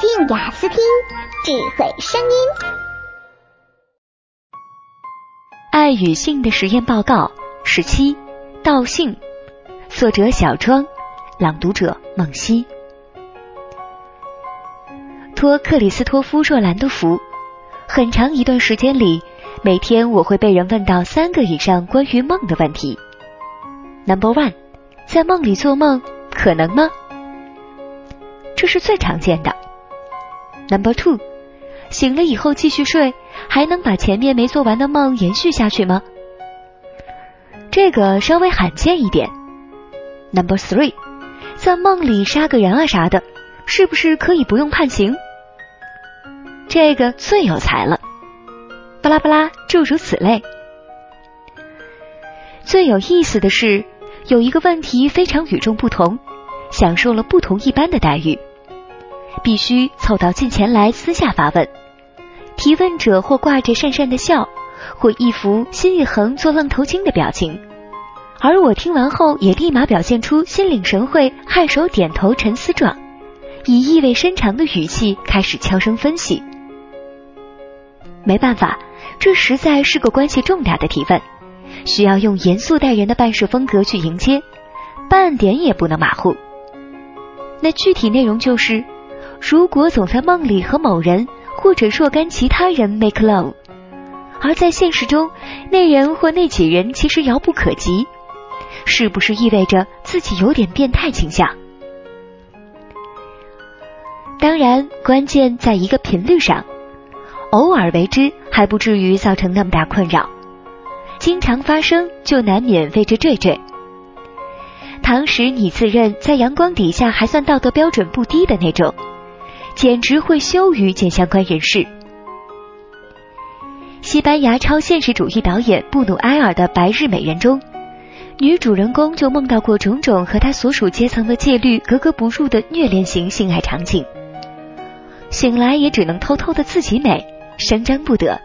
静雅思听，智慧声音。爱与性的实验报告十七，道性。作者小庄，朗读者梦溪。托克里斯托夫·若兰的福，很长一段时间里，每天我会被人问到三个以上关于梦的问题。Number one，在梦里做梦可能吗？这是最常见的。Number two，醒了以后继续睡，还能把前面没做完的梦延续下去吗？这个稍微罕见一点。Number three，在梦里杀个人啊啥的，是不是可以不用判刑？这个最有才了。巴拉巴拉，诸如此类。最有意思的是，有一个问题非常与众不同，享受了不同一般的待遇。必须凑到近前来私下发问，提问者或挂着讪讪的笑，或一副心一横做愣头青的表情，而我听完后也立马表现出心领神会、颔首点头沉思状，以意味深长的语气开始悄声分析。没办法，这实在是个关系重大的提问，需要用严肃待人的办事风格去迎接，半点也不能马虎。那具体内容就是。如果总在梦里和某人或者若干其他人 make love，而在现实中那人或那几人其实遥不可及，是不是意味着自己有点变态倾向？当然，关键在一个频率上，偶尔为之还不至于造成那么大困扰，经常发生就难免为之惴惴。倘使你自认在阳光底下还算道德标准不低的那种。简直会羞于见相关人士。西班牙超现实主义导演布努埃尔的《白日美人》中，女主人公就梦到过种种和她所属阶层的戒律格格不入的虐恋型性爱场景，醒来也只能偷偷的自己美，声张不得。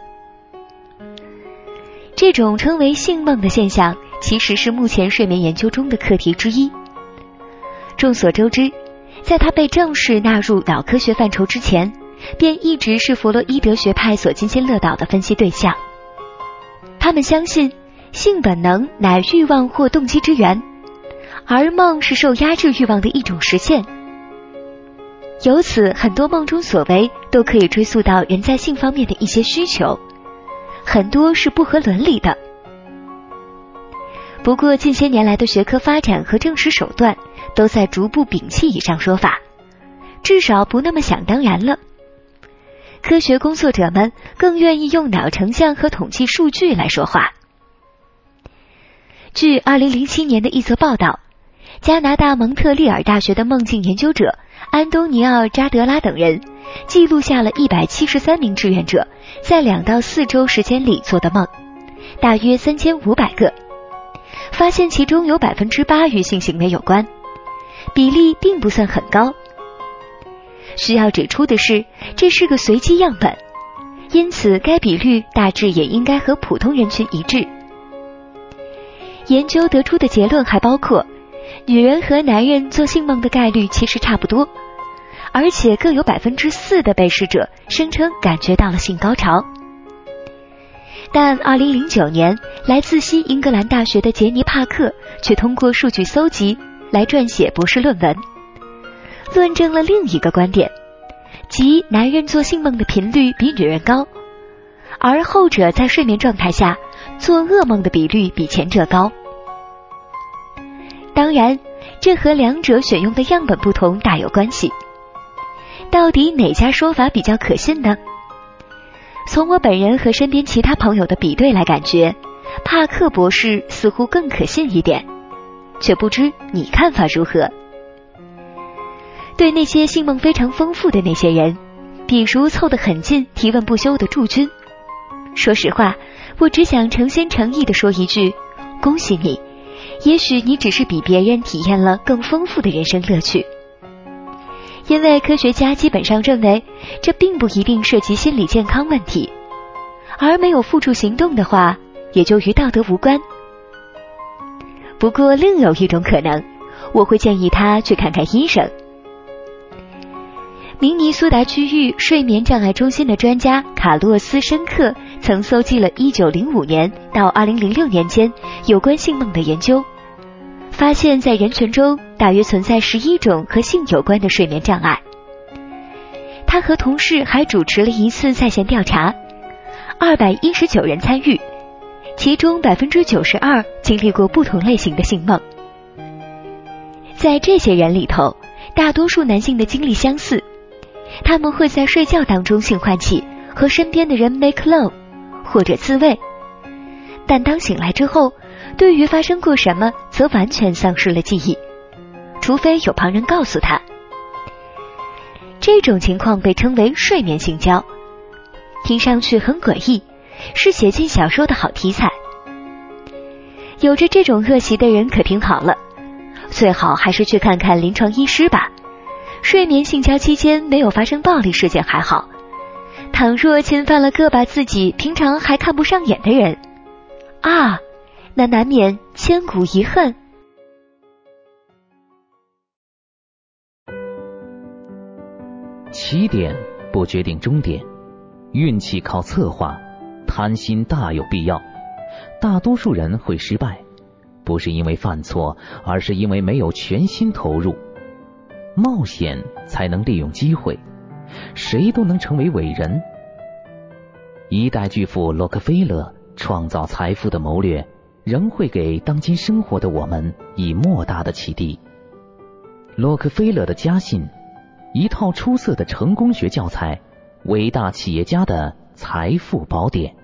这种称为性梦的现象，其实是目前睡眠研究中的课题之一。众所周知。在他被正式纳入脑科学范畴之前，便一直是弗洛伊德学派所津津乐道的分析对象。他们相信，性本能乃欲望或动机之源，而梦是受压制欲望的一种实现。由此，很多梦中所为都可以追溯到人在性方面的一些需求，很多是不合伦理的。不过，近些年来的学科发展和证实手段。都在逐步摒弃以上说法，至少不那么想当然了。科学工作者们更愿意用脑成像和统计数据来说话。据二零零七年的一则报道，加拿大蒙特利尔大学的梦境研究者安东尼奥·扎德拉等人记录下了一百七十三名志愿者在两到四周时间里做的梦，大约三千五百个，发现其中有百分之八与性行为有关。比例并不算很高。需要指出的是，这是个随机样本，因此该比率大致也应该和普通人群一致。研究得出的结论还包括，女人和男人做性梦的概率其实差不多，而且各有百分之四的被试者声称感觉到了性高潮。但2009年，来自西英格兰大学的杰尼帕克却通过数据搜集。来撰写博士论文，论证了另一个观点，即男人做性梦的频率比女人高，而后者在睡眠状态下做噩梦的比率比前者高。当然，这和两者选用的样本不同大有关系。到底哪家说法比较可信呢？从我本人和身边其他朋友的比对来感觉，帕克博士似乎更可信一点。却不知你看法如何？对那些性梦非常丰富的那些人，比如凑得很近、提问不休的驻军，说实话，我只想诚心诚意的说一句：恭喜你！也许你只是比别人体验了更丰富的人生乐趣。因为科学家基本上认为，这并不一定涉及心理健康问题，而没有付诸行动的话，也就与道德无关。不过，另有一种可能，我会建议他去看看医生。明尼苏达区域睡眠障碍中心的专家卡洛斯·申克曾搜集了1905年到2006年间有关性梦的研究，发现，在人群中大约存在11种和性有关的睡眠障碍。他和同事还主持了一次在线调查，219人参与，其中92%经历过不同类型的性梦。在这些人里头，大多数男性的经历相似。他们会在睡觉当中性唤起，和身边的人 make love，或者自慰。但当醒来之后，对于发生过什么，则完全丧失了记忆，除非有旁人告诉他。这种情况被称为睡眠性交，听上去很诡异，是写进小说的好题材。有着这种恶习的人可听好了，最好还是去看看临床医师吧。睡眠性交期间没有发生暴力事件还好，倘若侵犯了个把自己平常还看不上眼的人，啊，那难免千古遗恨。起点不决定终点，运气靠策划，贪心大有必要。大多数人会失败，不是因为犯错，而是因为没有全心投入。冒险才能利用机会，谁都能成为伟人。一代巨富洛克菲勒创造财富的谋略，仍会给当今生活的我们以莫大的启迪。洛克菲勒的家信，一套出色的成功学教材，伟大企业家的财富宝典。